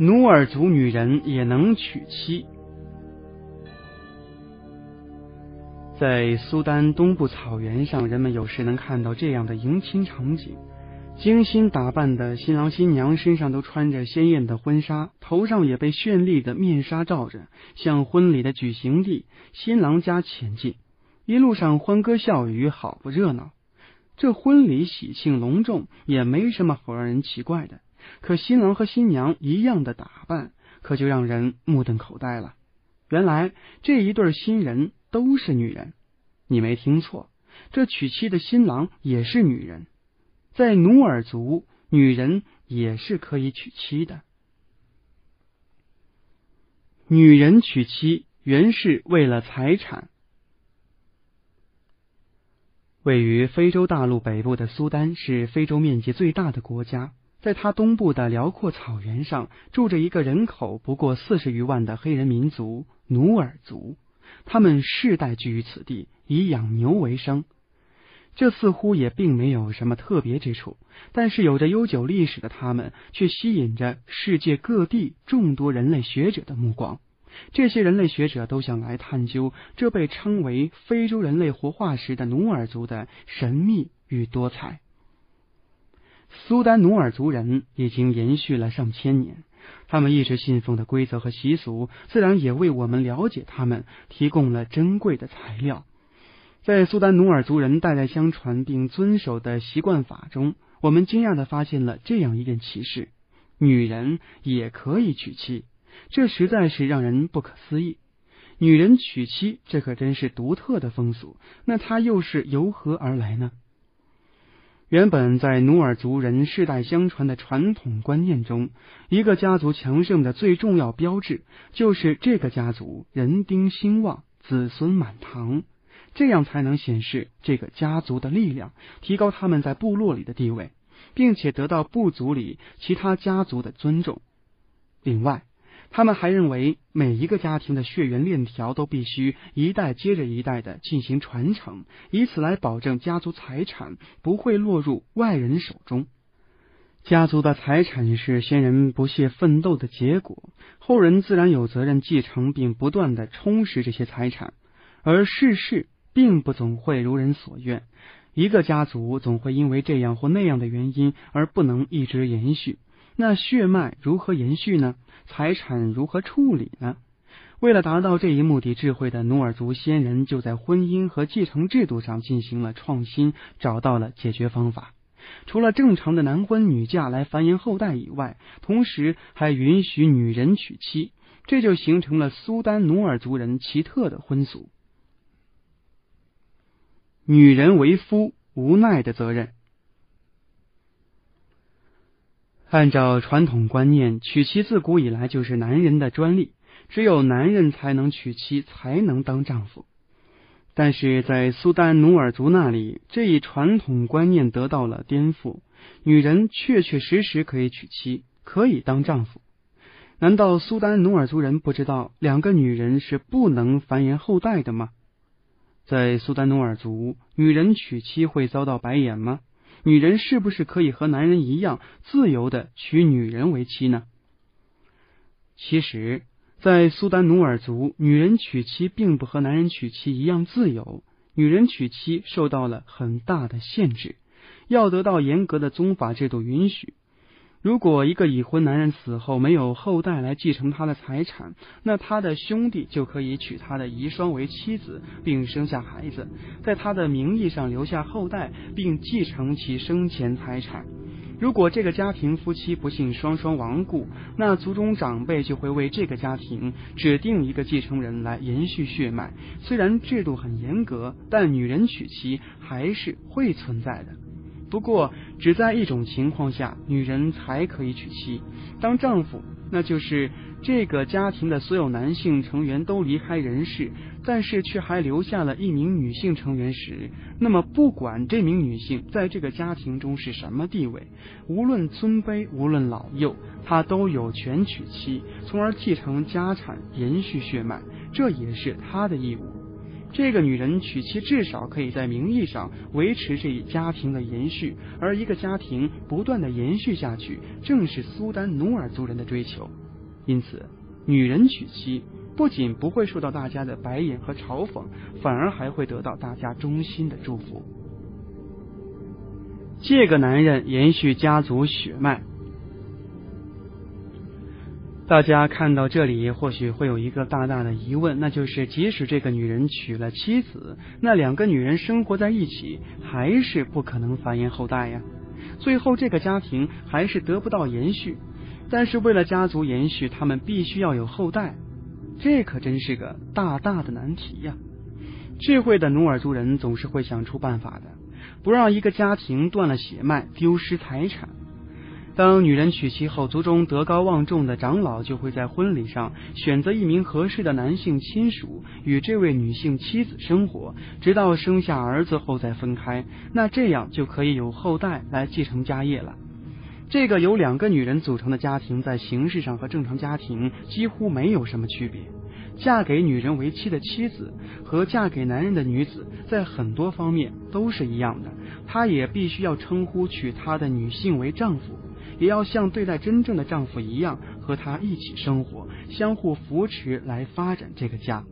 努尔族女人也能娶妻。在苏丹东部草原上，人们有时能看到这样的迎亲场景：精心打扮的新郎新娘身上都穿着鲜艳的婚纱，头上也被绚丽的面纱罩着，向婚礼的举行地新郎家前进。一路上欢歌笑语，好不热闹。这婚礼喜庆隆重，也没什么好让人奇怪的。可新郎和新娘一样的打扮，可就让人目瞪口呆了。原来这一对新人都是女人，你没听错，这娶妻的新郎也是女人。在努尔族，女人也是可以娶妻的。女人娶妻原是为了财产。位于非洲大陆北部的苏丹是非洲面积最大的国家。在它东部的辽阔草原上，住着一个人口不过四十余万的黑人民族努尔族。他们世代居于此地，以养牛为生。这似乎也并没有什么特别之处，但是有着悠久历史的他们，却吸引着世界各地众多人类学者的目光。这些人类学者都想来探究这被称为非洲人类活化石的努尔族的神秘与多彩。苏丹努尔族人已经延续了上千年，他们一直信奉的规则和习俗，自然也为我们了解他们提供了珍贵的材料。在苏丹努尔族人代代相传并遵守的习惯法中，我们惊讶的发现了这样一件奇事：女人也可以娶妻，这实在是让人不可思议。女人娶妻，这可真是独特的风俗。那它又是由何而来呢？原本在努尔族人世代相传的传统观念中，一个家族强盛的最重要标志就是这个家族人丁兴旺、子孙满堂，这样才能显示这个家族的力量，提高他们在部落里的地位，并且得到部族里其他家族的尊重。另外，他们还认为，每一个家庭的血缘链条都必须一代接着一代的进行传承，以此来保证家族财产不会落入外人手中。家族的财产是先人不懈奋斗的结果，后人自然有责任继承并不断的充实这些财产。而世事并不总会如人所愿，一个家族总会因为这样或那样的原因而不能一直延续。那血脉如何延续呢？财产如何处理呢？为了达到这一目的，智慧的努尔族先人就在婚姻和继承制度上进行了创新，找到了解决方法。除了正常的男婚女嫁来繁衍后代以外，同时还允许女人娶妻，这就形成了苏丹努尔族人奇特的婚俗：女人为夫无奈的责任。按照传统观念，娶妻自古以来就是男人的专利，只有男人才能娶妻，才能当丈夫。但是在苏丹努尔族那里，这一传统观念得到了颠覆，女人确确实实可以娶妻，可以当丈夫。难道苏丹努尔族人不知道两个女人是不能繁衍后代的吗？在苏丹努尔族，女人娶妻会遭到白眼吗？女人是不是可以和男人一样自由的娶女人为妻呢？其实，在苏丹努尔族，女人娶妻并不和男人娶妻一样自由。女人娶妻受到了很大的限制，要得到严格的宗法制度允许。如果一个已婚男人死后没有后代来继承他的财产，那他的兄弟就可以娶他的遗孀为妻子，并生下孩子，在他的名义上留下后代，并继承其生前财产。如果这个家庭夫妻不幸双双亡故，那族中长辈就会为这个家庭指定一个继承人来延续血脉。虽然制度很严格，但女人娶妻还是会存在的。不过，只在一种情况下，女人才可以娶妻当丈夫，那就是这个家庭的所有男性成员都离开人世，但是却还留下了一名女性成员时，那么不管这名女性在这个家庭中是什么地位，无论尊卑，无论老幼，她都有权娶妻，从而继承家产，延续血脉，这也是她的义务。这个女人娶妻至少可以在名义上维持这一家庭的延续，而一个家庭不断的延续下去，正是苏丹努尔族人的追求。因此，女人娶妻不仅不会受到大家的白眼和嘲讽，反而还会得到大家衷心的祝福。这个男人延续家族血脉。大家看到这里，或许会有一个大大的疑问，那就是：即使这个女人娶了妻子，那两个女人生活在一起，还是不可能繁衍后代呀？最后这个家庭还是得不到延续。但是为了家族延续，他们必须要有后代，这可真是个大大的难题呀！智慧的努尔族人总是会想出办法的，不让一个家庭断了血脉，丢失财产。当女人娶妻后，族中德高望重的长老就会在婚礼上选择一名合适的男性亲属与这位女性妻子生活，直到生下儿子后再分开。那这样就可以有后代来继承家业了。这个由两个女人组成的家庭，在形式上和正常家庭几乎没有什么区别。嫁给女人为妻的妻子和嫁给男人的女子，在很多方面都是一样的，她也必须要称呼娶她的女性为丈夫。也要像对待真正的丈夫一样，和他一起生活，相互扶持来发展这个家。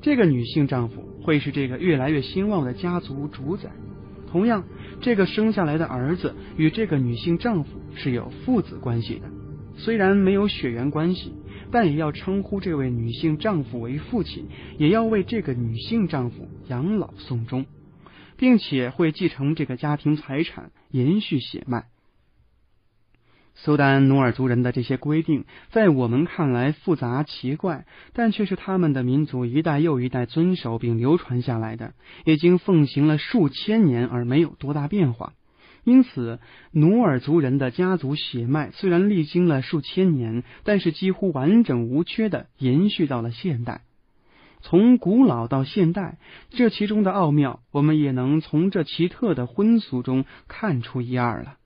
这个女性丈夫会是这个越来越兴旺的家族主宰。同样，这个生下来的儿子与这个女性丈夫是有父子关系的，虽然没有血缘关系，但也要称呼这位女性丈夫为父亲，也要为这个女性丈夫养老送终，并且会继承这个家庭财产，延续血脉。苏丹努尔族人的这些规定，在我们看来复杂奇怪，但却是他们的民族一代又一代遵守并流传下来的，已经奉行了数千年而没有多大变化。因此，努尔族人的家族血脉虽然历经了数千年，但是几乎完整无缺的延续到了现代。从古老到现代，这其中的奥妙，我们也能从这奇特的婚俗中看出一二了。